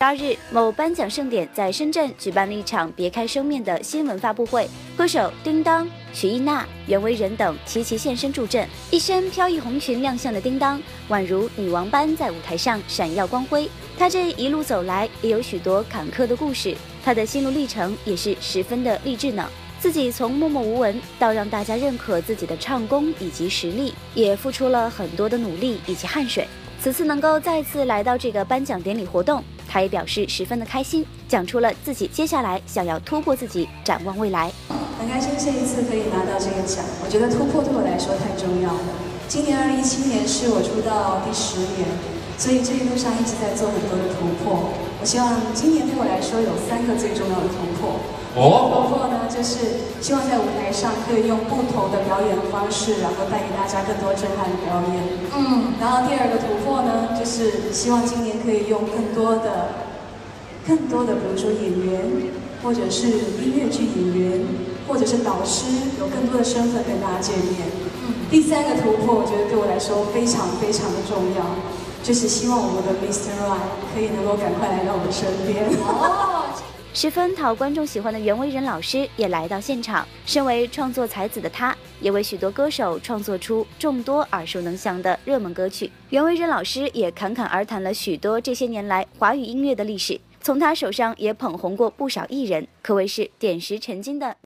八日，某颁奖盛典在深圳举办了一场别开生面的新闻发布会。歌手叮当、许艺娜、袁惟仁等齐齐现身助阵。一身飘逸红裙亮相的叮当，宛如女王般在舞台上闪耀光辉。她这一路走来，也有许多坎坷的故事。她的心路历程也是十分的励志呢。自己从默默无闻到让大家认可自己的唱功以及实力，也付出了很多的努力以及汗水。此次能够再次来到这个颁奖典礼活动。他也表示十分的开心，讲出了自己接下来想要突破自己，展望未来。很开心这一次可以拿到这个奖，我觉得突破对我来说太重要了。今年二零一七年是我出道第十年，所以这一路上一直在做很多的突破。我希望今年对我来说有三个最重要的突破。哦突破呢，就是希望在舞台上可以用不同的表演方式，然后带给大家更多震撼的表演。嗯，然后第二个突破，就是希望今年可以用更多的、更多的，比如说演员，或者是音乐剧演员，或者是导师，有更多的身份跟大家见面。嗯，第三个突破，我觉得对我来说非常非常的重要，就是希望我们的 Mr. Right 可以能够赶快来到我们身边。哦。十分讨观众喜欢的袁惟仁老师也来到现场。身为创作才子的他，也为许多歌手创作出众多耳熟能详的热门歌曲。袁惟仁老师也侃侃而谈了许多这些年来华语音乐的历史，从他手上也捧红过不少艺人，可谓是点石成金的。